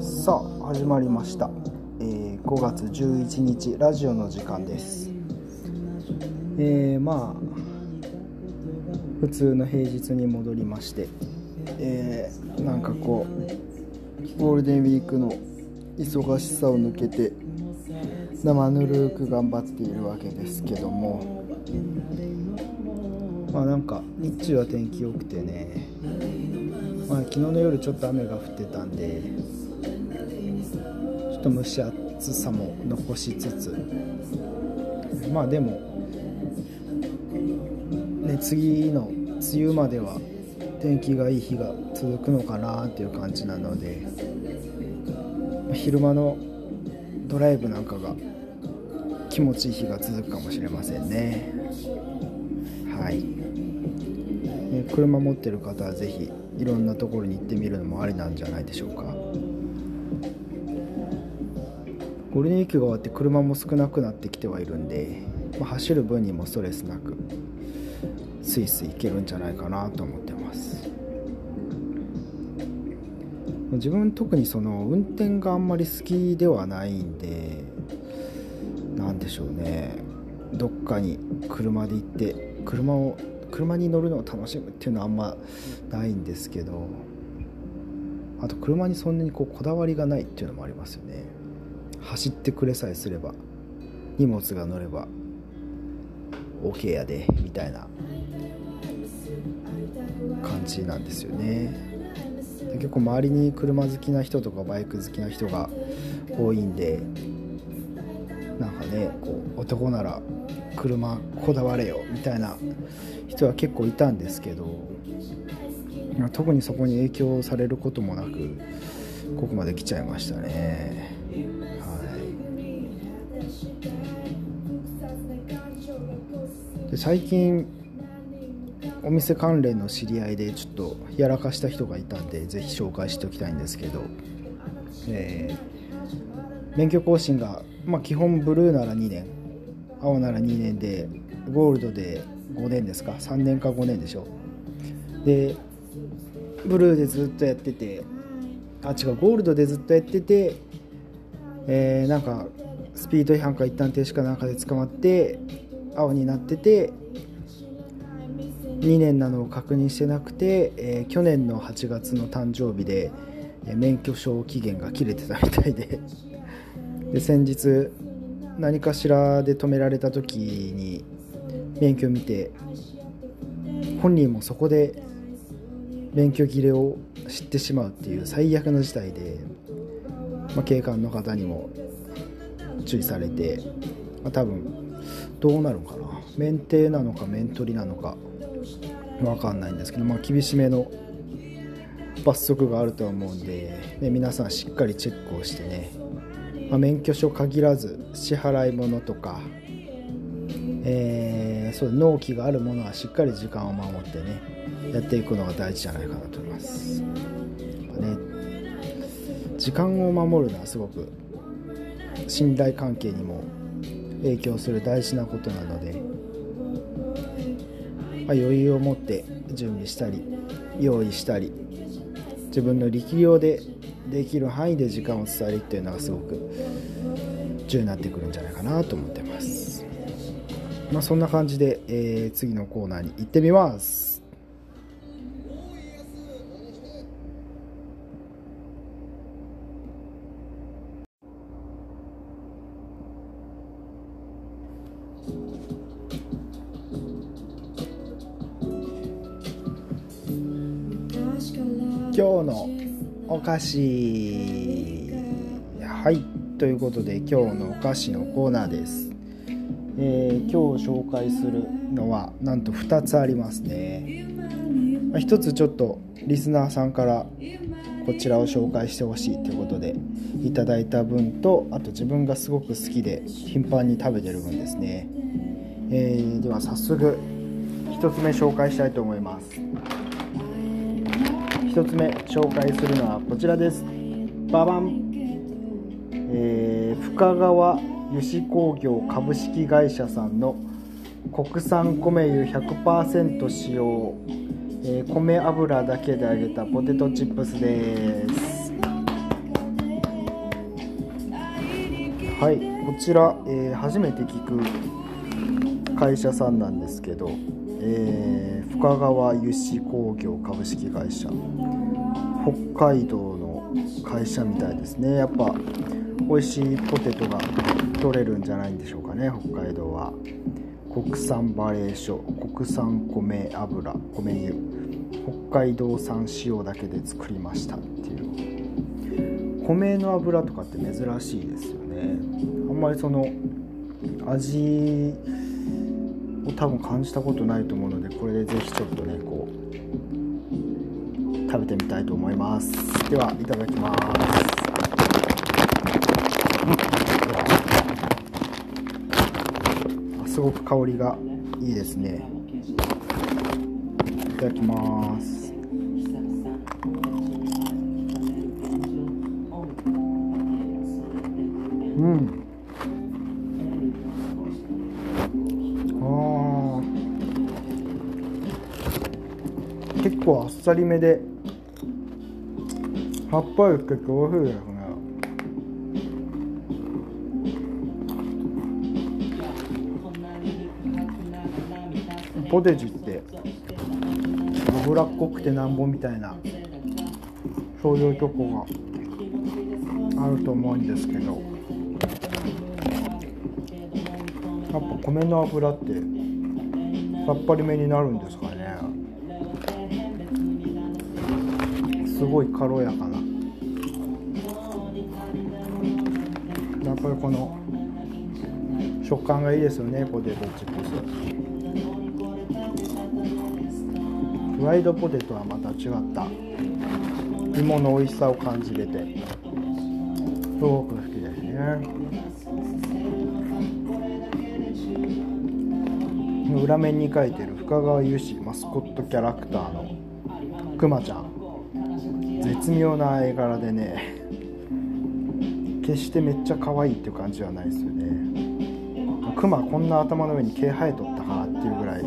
さあ始まりました、えー、5月11日ラジオの時間です。えー、まあ普通の平日に戻りましてえー、なんかこうゴールデンウィークの忙しさを抜けて生ぬるく頑張っているわけですけども。まあなんか日中は天気良くてね。まあ、昨日の夜ちょっと雨が降ってたんでちょっと蒸し暑さも残しつつ。まあでもね次の梅雨までは天気がいい日が続くのかなっていう感じなので昼間のドライブなんかが気持ちいい日が続くかもしれませんね。はい。車持ってる方は是非いろんなところに行ってみるのもありなんじゃないでしょうか。ゴールデンウィークが終わって車も少なくなってきてはいるんで、まあ、走る分にもストレスなくスイスイ行けるんじゃないかなと思って自分特にその運転があんまり好きではないんで何でしょうね。どっかに車で行って車を車に乗るのを楽しむっていうのはあんまないんですけどあと車にそんなにこうこだわりがないっていうのもありますよね。走ってくれさえすれば荷物が乗れば OK やでみたいな感じなんですよね。結構周りに車好きな人とかバイク好きな人が多いんでなんかねこう男なら車こだわれよみたいな人は結構いたんですけど特にそこに影響されることもなくここまで来ちゃいましたね。はい。で最近お店関連の知り合いでちょっとやらかした人がいたんでぜひ紹介しておきたいんですけど、えー、免許更新が、まあ、基本ブルーなら2年青なら2年でゴールドで5年ですか3年か5年でしょ。でブルーでずっとやっててあ違うゴールドでずっとやっててえー、なんかスピード違反か一旦停止かなんかで捕まって青になってて2年なのを確認してなくて、えー、去年の8月の誕生日で、え、免許証期限が切れてたみたいで。で先日何かしらで止められた時に免許見て本人もそこで免許切れを知ってしまうっていう最悪の事態で、まあ、警官の方にも注意されて、まあ、多分どうなるのかな。免停なのか免取りなのか。分かんないんですけど、まあ、厳しめの罰則があると思うんで、ね、皆さんしっかりチェックをしてね、まあ、免許証限らず支払い物とか、えーそう納期があるものはしっかり時間を守ってねやっていくのが大事じゃないかなと思います、ね、時間を守るのはすごく信頼関係にも影響する大事なことなので、まあ、余裕を持って準備したり用意したり自分の力量でできる範囲で時間を伝えるっていうのがすごく重要になってくるんじゃないかなと思ってます。まあ、そんな感じで、えー、次のコーナーに行ってみます。菓子。はいということで今日のお菓子のコーナーです。えー、今日紹介するのはなんと2つありますね、ま、1つちょっとリスナーさんからこちらを紹介してほしいということでいただいた分とあと自分がすごく好きで頻繁に食べてる分ですね、えー、では早速1つ目紹介したいと思います。1つ目紹介するのはこちらです。ババン、えー、深川油脂工業株式会社さんの国産米油100%使用、えー、米油だけで揚げたポテトチップスです。はいこちら、えー、初めて聞く会社さんなんですけど、えー、深川油脂工業株式会社。北海道の会社みたいですね。やっぱ美味しいポテトが取れるんじゃないんでしょうかね。北海道は。国産バレー所国産米油米油。北海道産塩だけで作りましたっていう。米の油とかって珍しいですよね。あんまりその味多分感じたことないと思うのでこれでぜひちょっとねこう食べてみたいと思いますではいただきますすごく香りがいいですねいただきます。さりめで。葉っぱより結構美味しいですねポテチって。脂っこくてなんぼみたいな。そういうとこが。あると思うんですけど。やっぱ米の油って。さっぱりめになるんですか？すごい軽やかな。やっぱりこの食感がいいですよねポテトチップス。フライドポテトはまた違った。芋の美味しさを感じれて。すごく好きですね。裏面に書いてる深川有志マスコットキャラクターのくまちゃん。絶妙な絵柄でね決してめっちゃ可愛いっていう感じはないですよね。クマこんな頭の上に毛生えとったかなっていうぐらい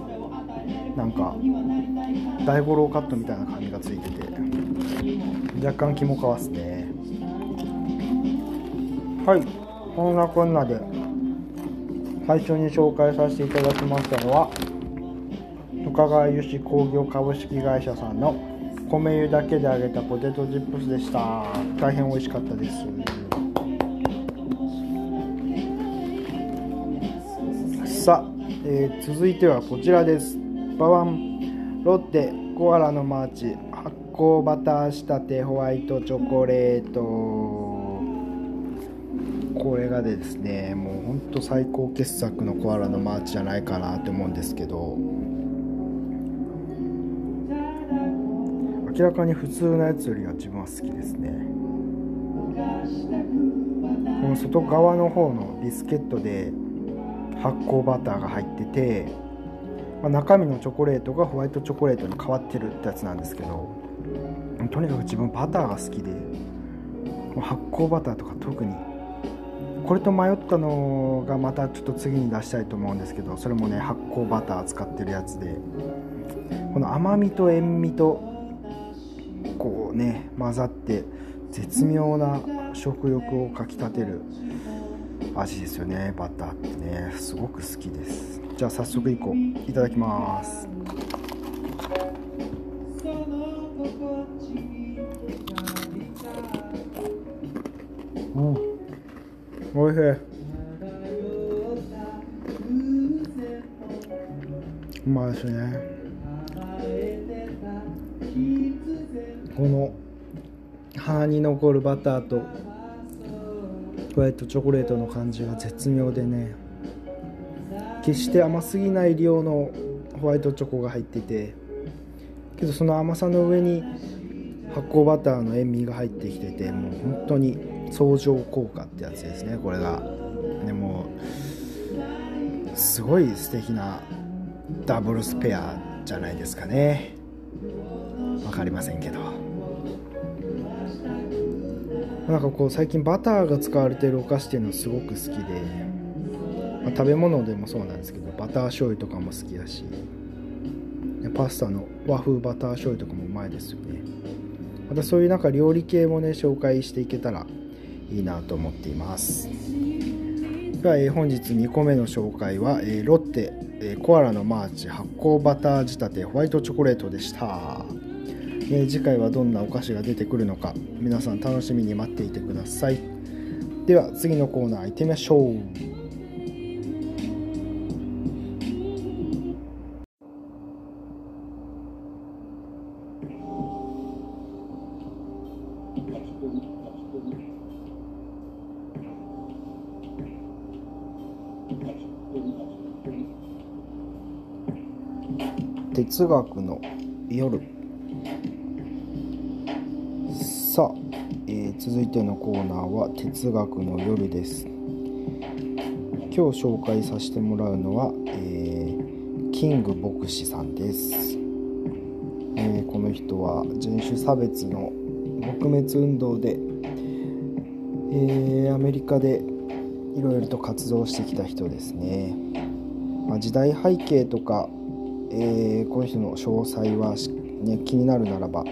なんか大五郎カットみたいな髪がついてて若干肝かわすね。はいこんなこんなで最初に紹介させていただきましたのは深川油脂工業株式会社さんの米油だけで揚げたポテトチップスでした。大変美味しかったです。さあ、えー、続いてはこちらです。ババンロッテコアラのマーチ。発酵バター仕立てホワイトチョコレート。これがですねもうほんと最高傑作のコアラのマーチじゃないかなって思うんですけど。明らかに普通のやつよりは自分は好きですね。この外側の方のビスケットで発酵バターが入っててまあ、中身のチョコレートがホワイトチョコレートに変わってるってやつなんですけどとにかく自分バターが好きで発酵バターとか特にこれと迷ったのがまたちょっと次に出したいと思うんですけどそれもね発酵バター使ってるやつでこの甘みと塩味とこうね混ざって絶妙な食欲をかきたてる味ですよね。バターってね。すごく好きです。じゃあ早速いこう。いただきます。うん。おいしい。うまいですねに残るバターとホワイトチョコレートの感じが絶妙でね。決して甘すぎない量のホワイトチョコが入ってて。けどその甘さの上に発酵バターの塩味が入ってきててもう本当に相乗効果ってやつですねこれが。でもすごい素敵なダブルスペアじゃないですかね。分かりませんけど。なんかこう最近バターが使われてるお菓子っていうのはすごく好きで、まあ、食べ物でもそうなんですけどバター醤油とかも好きだしパスタの和風バター醤油とかもうまいですよね。またそういうなんか料理系もね紹介していけたらいいなと思っています。では、え、本日2個目の紹介は、えー、ロッテ、え、コアラのマーチ発酵バター仕立てホワイトチョコレートでした。えー、次回はどんなお菓子が出てくるのか皆さん楽しみに待っていてください。では次のコーナー行ってみましょう。哲学の夜。続いてのコーナーは哲学の夜です。今日紹介させてもらうのは、えー、キング牧師さんです、えー、この人は人種差別の撲滅運動で、えアメリカでいろいろと活動してきた人ですね、まあ、時代背景とか、えこの人の詳細は、ね、気になるならば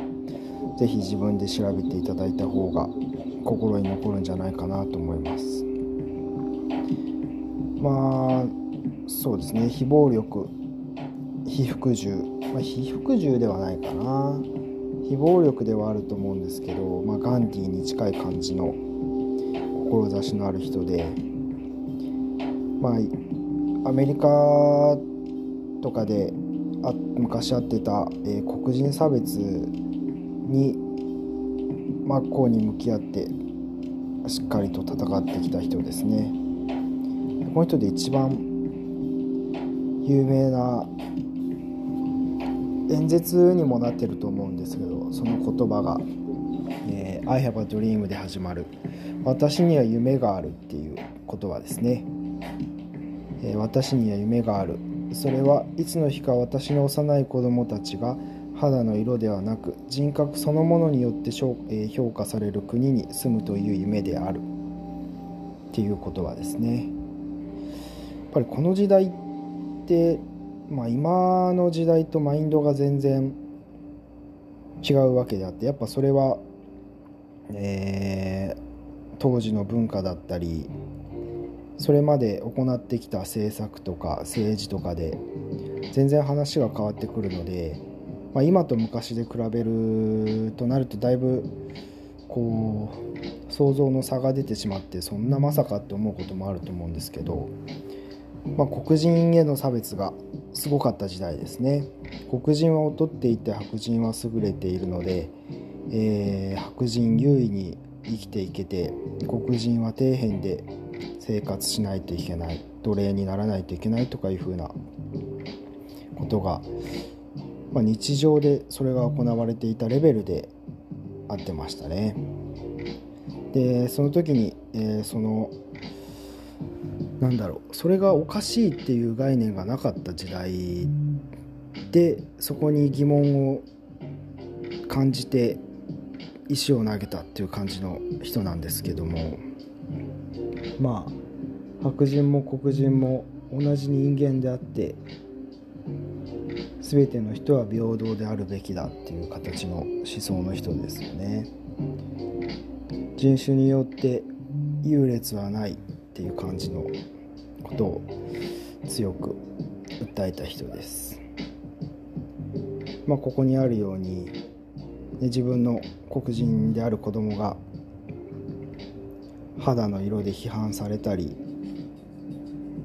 是非自分で調べていただいた方が心に残るんじゃないかなと思います。まあそうですね。非暴力非服従、まあ、非服従ではないかな。非暴力ではあると思うんですけど、まあ、ガンディーに近い感じの志のある人でまあアメリカとかであ昔あってた、えー、黒人差別に真っ向に向き合ってしっかりと戦ってきた人ですね。この人で一番有名な演説にもなってると思うんですけどその言葉が「えー、I have a dream」で始まる「私には夢がある」っていう言葉ですね、え、私には夢がある。それはいつの日か私の幼い子供たちが肌の色ではなく人格そのものによって評価される国に住むという夢であるっていう言葉ですね。やっぱりこの時代って、まあ、今の時代とマインドが全然違うわけであってやっぱそれは、えー、当時の文化だったりそれまで行ってきた政策とか政治とかで全然話が変わってくるのでまあ、今と昔で比べるとなるとだいぶこう想像の差が出てしまってそんなまさかって思うこともあると思うんですけど、まあ、黒人への差別がすごかった時代ですね。黒人は劣っていて白人は優れているので、えー、白人優位に生きていけて黒人は底辺で生活しないといけない奴隷にならないといけないとかいうふうなことがまあ、日常でそれが行われていたレベルであってましたね。でその時に、えー、そのなんだろうそれがおかしいっていう概念がなかった時代でそこに疑問を感じて石を投げたっていう感じの人なんですけどもまあ白人も黒人も同じ人間であって全ての人は平等であるべきだっていう形の思想の人ですよね。人種によって優劣はないっていう感じのことを強く訴えた人です。まあここにあるように、自分の黒人である子供が肌の色で批判されたり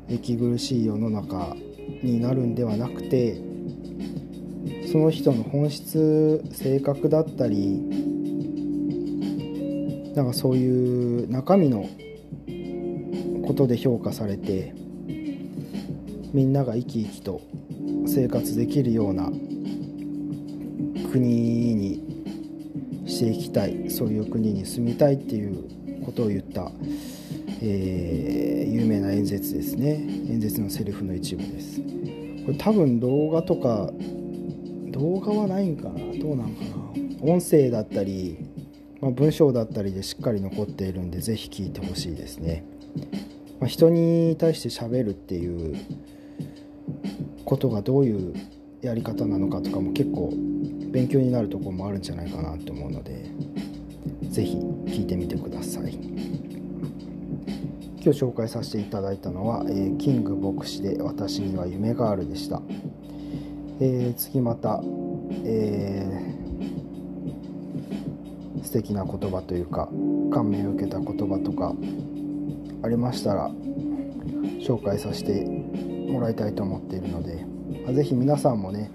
息苦しい世の中になるんではなくてその人の本質性格だったりなんかそういう中身のことで評価されてみんなが生き生きと生活できるような国にしていきたいそういう国に住みたいっていうことを言った、えー、有名な演説ですね。演説のセリフの一部です。これ多分動画とか動画はないんかな？どうなんかな？音声だったり、まあ、文章だったりでしっかり残っているんで是非聞いてほしいですね、まあ、人に対して喋るっていうことがどういうやり方なのかとかも結構勉強になるところもあるんじゃないかなと思うので是非聞いてみてください。今日紹介させていただいたのは、えー、キング牧師で私には夢があるでした、えー、次また、えー、素敵な言葉というか感銘を受けた言葉とかありましたら紹介させてもらいたいと思っているので是非皆さんもね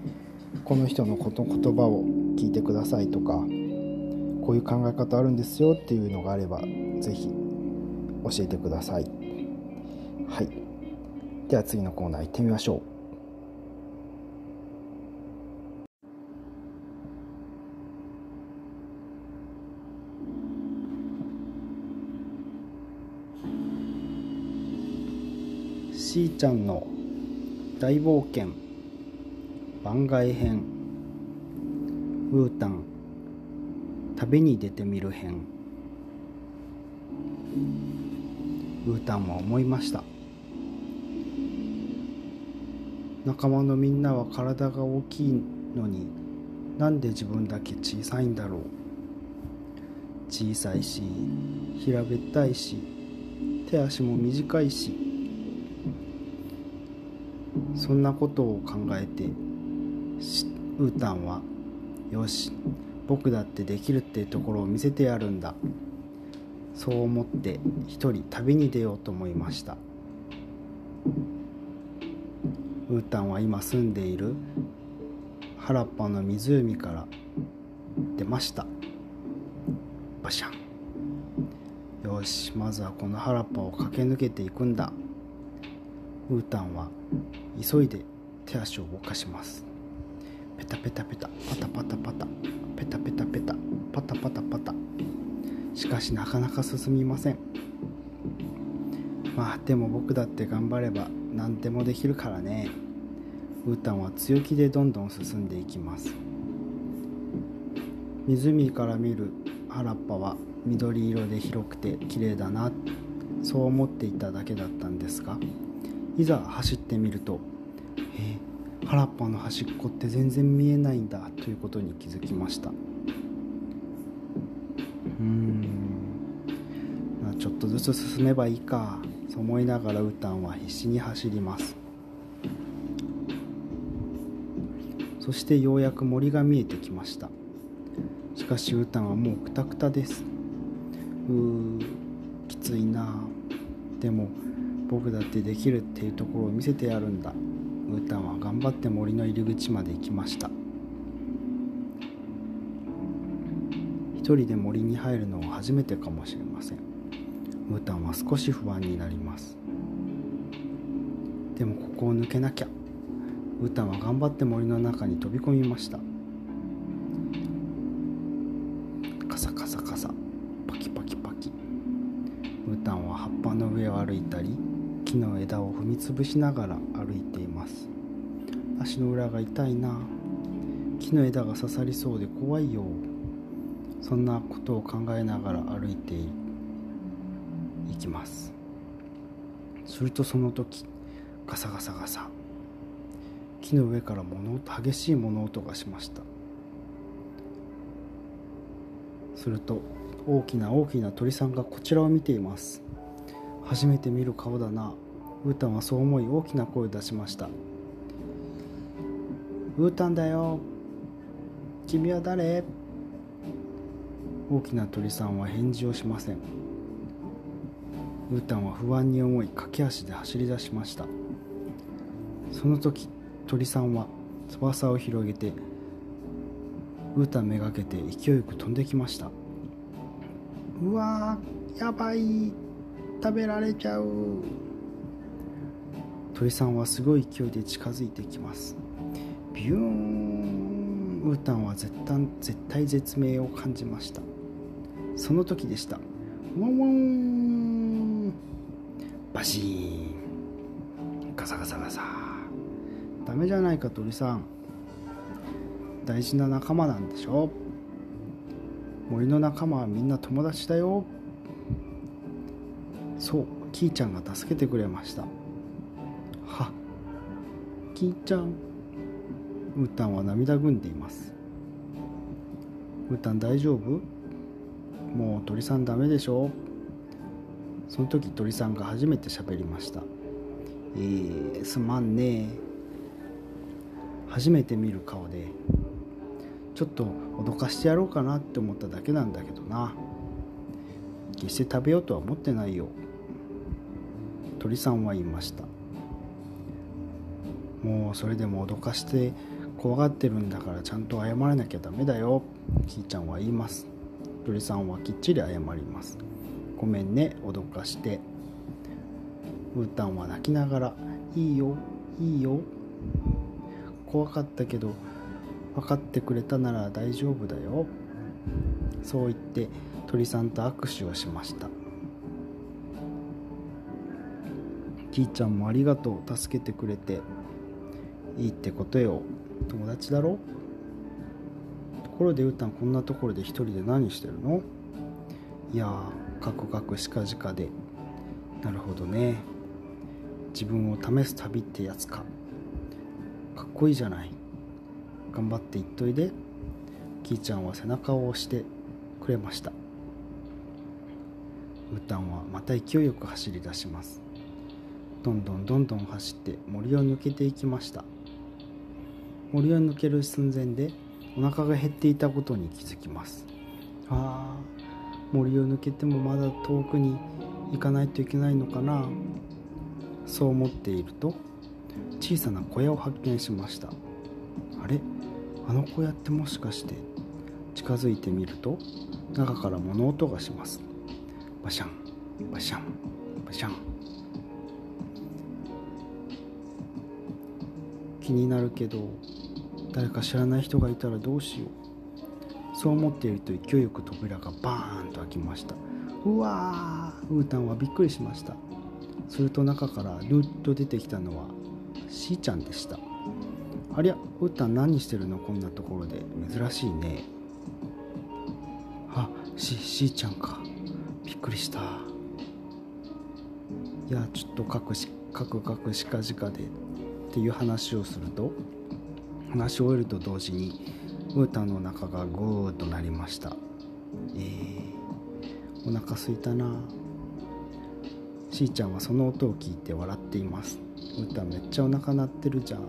この人のこと言葉を聞いてくださいとかこういう考え方あるんですよっていうのがあれば是非教えてください。はい。では次のコーナー行ってみましょう。しーちゃんの大冒険番外編ウータン旅に出てみる編。ウータンは思いました。仲間のみんなは体が大きいのになんで自分だけ小さいんだろう。小さいし平べったいし手足も短いしそんなことを考えてウータンは「よし僕だってできるってところを見せてやるんだ」そう思って一人旅に出ようと思いました。ウータンは今住んでいる原っぱの湖から出ました。バシャン。よしまずはこの原っぱを駆け抜けていくんだ。ウータンは急いで手足を動かします。ペタペタペタパタパタパタ。ペタペタペタ。パタパタパタ。しかしなかなか進みません。まあでも僕だって頑張れば何でもできるからね。ウータンは強気でどんどん進んでいきます。湖から見る原っぱは緑色で広くて綺麗だな。そう思っていただけだったんですがいざ走ってみるとえー、原っぱの端っこって全然見えないんだということに気づきました。うん。ちょっとずつ進めばいいかそう思いながらウタンは必死に走ります。そしてようやく森が見えてきました。しかしウタンはもうクタクタです。うーきついな。でも僕だってできるっていうところを見せてやるんだ。ウータンは頑張って森の入り口まで行きました。一人で森に入るのは初めてかもしれません。ウータンは少し不安になります。でもここを抜けなきゃ。ウータンは頑張って森の中に飛び込みました。カサカサカサ。パキパキパキ。ウータンは葉っぱの上を歩いたり。木の枝を踏みつぶしながら歩いています。足の裏が痛いな。木の枝が刺さりそうで怖いよ。そんなことを考えながら歩いていきます。するとその時ガサガサガサ。木の上から物音激しい物音がしました。すると大きな大きな鳥さんがこちらを見ています。初めて見る顔だな。ウータンはそう思い大きな声を出しました。ウータンだよ。君は誰？大きな鳥さんは返事をしません。ウータンは不安に思い駆け足で走り出しました。その時鳥さんは翼を広げてウータンめがけて勢いよく飛んできました。うわーやばい。食べられちゃう。鳥さんはすごい勢いで近づいてきます。ビューンウータンは絶対絶対絶命を感じました。その時でした。ワンワン。バシーン。ガサガサガサ。ダメじゃないか鳥さん。大事な仲間なんでしょ？森の仲間はみんな友達だよ。キーちゃんが助けてくれました。は。キーちゃん。ウータンは涙ぐんでいます。ウータン大丈夫？もう鳥さんダメでしょ？その時鳥さんが初めて喋りました。えー、すまんね。初めて見る顔で。ちょっと脅かしてやろうかなって思っただけなんだけどな。決して食べようとは思ってないよ。鳥さんは言いました。もうそれでも脅かして怖がってるんだからちゃんと謝らなきゃダメだよ。きーちゃんは言います。鳥さんはきっちり謝ります。ごめんね脅かして。ウータンは泣きながら「いいよいいよ。怖かったけど分かってくれたなら大丈夫だよ」そう言って鳥さんと握手をしました。キーちゃんもありがとう助けてくれて。いいってことよ。友達だろ？ところでうたんこんなところで一人で何してるの？いやーカクカクしかじかで。なるほどね。自分を試す旅ってやつか。かっこいいじゃない。頑張って言っといで。キーちゃんは背中を押してくれました。ウータンはまた勢いよく走り出します。どんどんどんどん走って森を抜けていきました。森を抜ける寸前でお腹が減っていたことに気づきます。ああ森を抜けてもまだ遠くに行かないといけないのかな。そう思っていると小さな小屋を発見しました。あれ？あの小屋ってもしかして近づいてみると中から物音がします。バシャンバシャンバシャン。気になるけど誰か知らない人がいたらどうしよう。そう思っていると勢いよく扉がバーンと開きました。うわーウータンはびっくりしました。すると中からルッと出てきたのはしーちゃんでした。ありゃウータン何してるの？こんなところで。珍しいね。あししーちゃんか。びっくりした。いやちょっとカクしカクカクしかじかでっていう話をすると話し終えると同時にウータンの中がグーッとなりました。えー、お腹すいたな。しーちゃんはその音を聞いて笑っています。ウータンめっちゃお腹鳴ってるじゃん。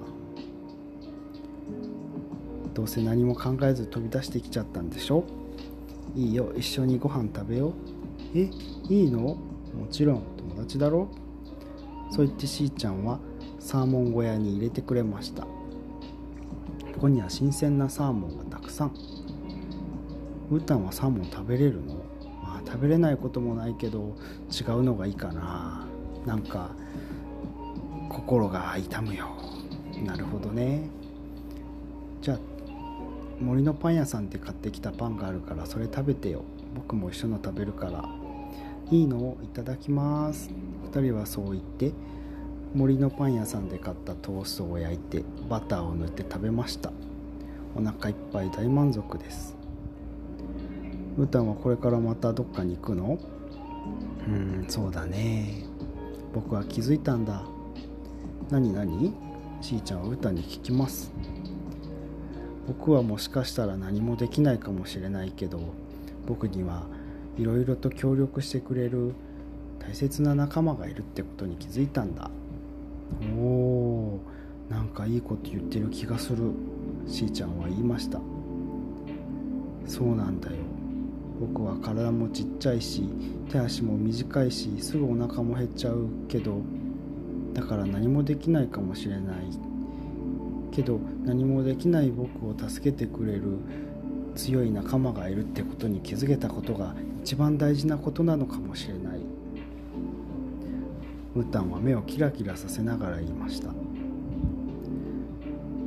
どうせ何も考えず飛び出してきちゃったんでしょ？いいよ一緒にご飯食べよう。えいいの？もちろん。友達だろ？そう言ってしーちゃんはサーモン小屋に入れてくれました。ここには新鮮なサーモンがたくさん。ウータンはサーモン食べれるの？まあ食べれないこともないけど違うのがいいかな。なんか心が痛むよ。なるほどね。じゃあ森のパン屋さんで買ってきたパンがあるからそれ食べてよ。僕も一緒の食べるから。いいのをいただきます。2人はそう言って森のパン屋さんで買ったトーストを焼いてバターを塗って食べました。お腹いっぱい大満足です。ウータンはこれからまたどっかに行くの？うんそうだね。僕は気づいたんだ。何何？しーちゃんはウータンに聞きます。僕はもしかしたら何もできないかもしれないけど僕にはいろいろと協力してくれる大切な仲間がいるってことに気づいたんだ。おおなんかいいこと言ってる気がする。しーちゃんは言いました。そうなんだよ。僕は体もちっちゃいし手足も短いしすぐお腹も減っちゃうけどだから何もできないかもしれない。けど何もできない僕を助けてくれる強い仲間がいるってことに気づけたことが一番大事なことなのかもしれない。ウータンは目をキラキラさせながら言いました。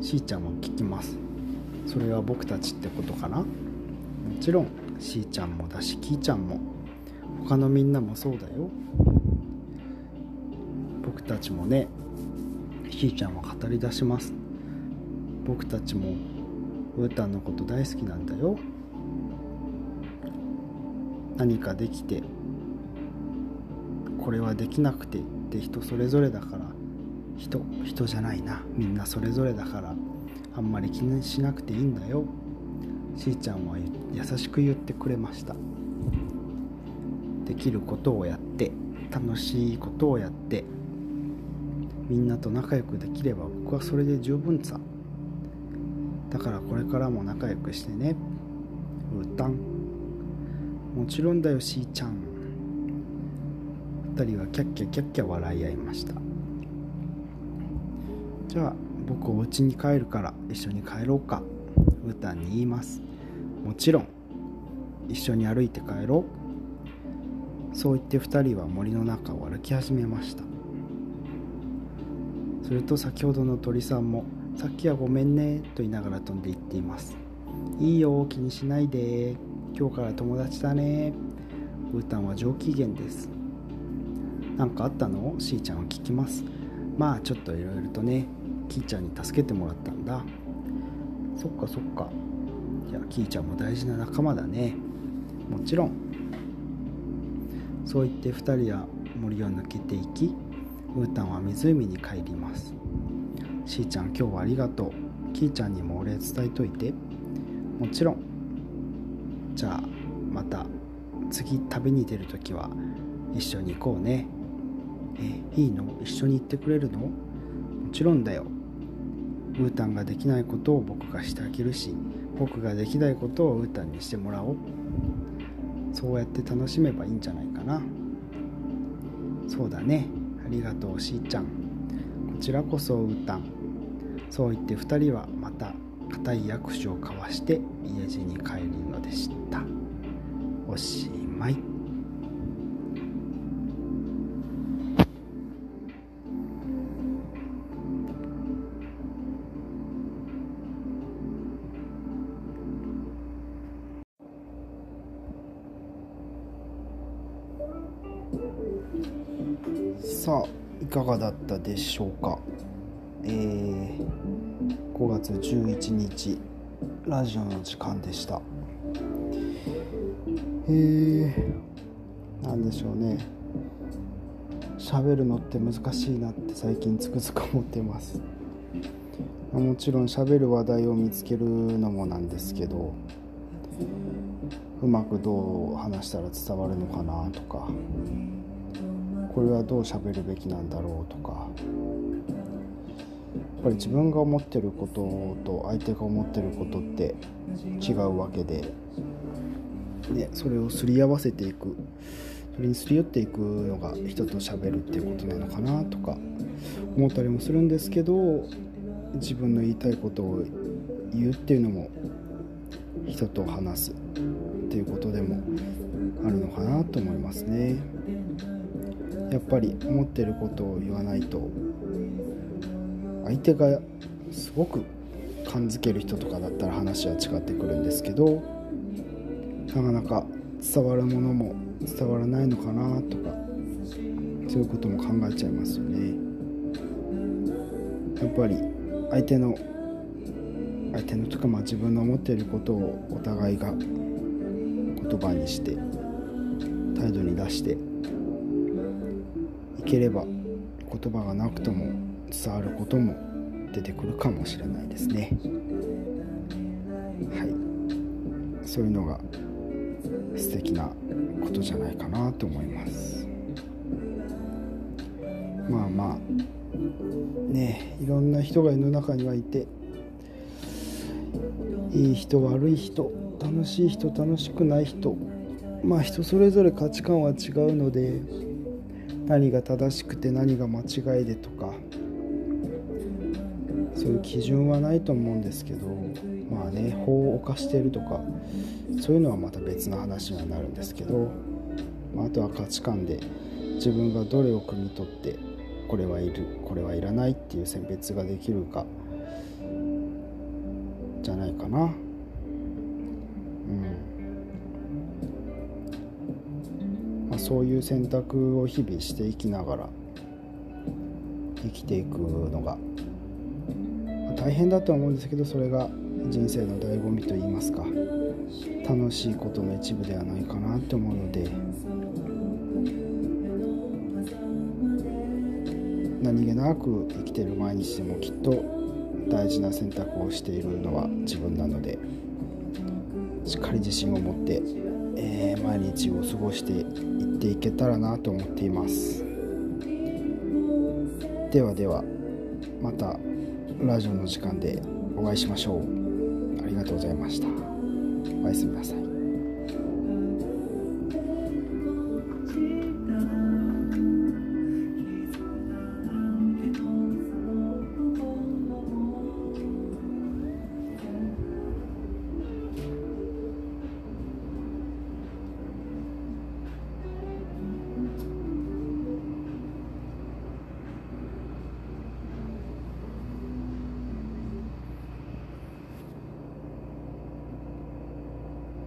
しーちゃんも聞きます。それは僕たちってことかな？もちろんしーちゃんもだしきーちゃんも。他のみんなもそうだよ。僕たちもねしーちゃんは語り出します。僕たちもウータンのこと大好きなんだよ。何かできてこれはできなくて。って人それぞれだから人人じゃないな。みんなそれぞれだからあんまり気にしなくていいんだよ。しーちゃんは優しく言ってくれました。できることをやって楽しいことをやってみんなと仲良くできれば僕はそれで十分さ。だからこれからも仲良くしてね。うーたん。もちろんだよしーちゃん。人はキャッキャキャッキャ笑い合いました。じゃあ僕お家に帰るから一緒に帰ろうか。うーたんに言います。もちろん一緒に歩いて帰ろう。そう言って2人は森の中を歩き始めました。すると先ほどの鳥さんも「さっきはごめんね」と言いながら飛んでいっています。いいよ気にしないで。今日から友達だね。うーたんは上機嫌です。何かあったの？しーちゃんは聞きます。まあちょっといろいろとねきーちゃんに助けてもらったんだ。そっかそっか。いやきーちゃんも大事な仲間だね。もちろん。そう言って2人は森を抜けていきうーたんは湖に帰ります。しーちゃん今日はありがとう。きーちゃんにもお礼伝えといて。もちろん。じゃあまた次旅に出るときは一緒に行こうね。えいいの一緒に行ってくれるの？もちろんだよ。ウータンができないことを僕がしてあげるし僕ができないことをウータンにしてもらおう。そうやって楽しめばいいんじゃないかな。そうだね。ありがとうしーちゃん。こちらこそウータンそう言って2人はまた固い握手を交わして家路に帰るのでした。おしまい。さあいかがだったでしょうか？えー、5月11日ラジオの時間でした。えー、なんでしょうね。喋るのって難しいなって最近つくづく思ってます。もちろん喋る話題を見つけるのもなんですけどうまくどう話したら伝わるのかなとか。これはどう喋るべきなんだろうとか。やっぱり自分が思ってることと相手が思ってることって違うわけで、ね、それをすり合わせていく。それにすり寄っていくのが人と喋るっていうことなのかなとか。思ったりもするんですけど自分の言いたいことを言うっていうのも人と話すっていうことでもあるのかなと思いますね。やっぱり思ってることを言わないと相手がすごく感づける人とかだったら話は違ってくるんですけどなかなか伝わるものも伝わらないのかなとかそういうことも考えちゃいますよね。やっぱり相手の相手のとかまあ自分の思っていることをお互いが言葉にして態度に出してければ言葉がなくとも伝わることも出てくるかもしれないですね。はい。そういうのが素敵なことじゃないかなと思います。まあまあ。ねいろんな人が世の中にはいていい人悪い人楽しい人楽しくない人。まあ人それぞれ価値観は違うので何が正しくて何が間違いでとかそういう基準はないと思うんですけどまあね法を犯してるとかそういうのはまた別の話にはなるんですけど、まあ、あとは価値観で自分がどれを汲み取ってこれはいるこれはいらないっていう選別ができるかじゃないかな。うん。そういう選択を日々していきながら生きていくのが大変だとは思うんですけどそれが人生の醍醐味といいますか楽しいことの一部ではないかなって思うので何気なく生きてる毎日でもきっと大事な選択をしているのは自分なのでしっかり自信を持って、えー、毎日を過ごしていっていけたらなと思っています。ではではまたラジオの時間でお会いしましょう。ありがとうございました。おやすみなさい。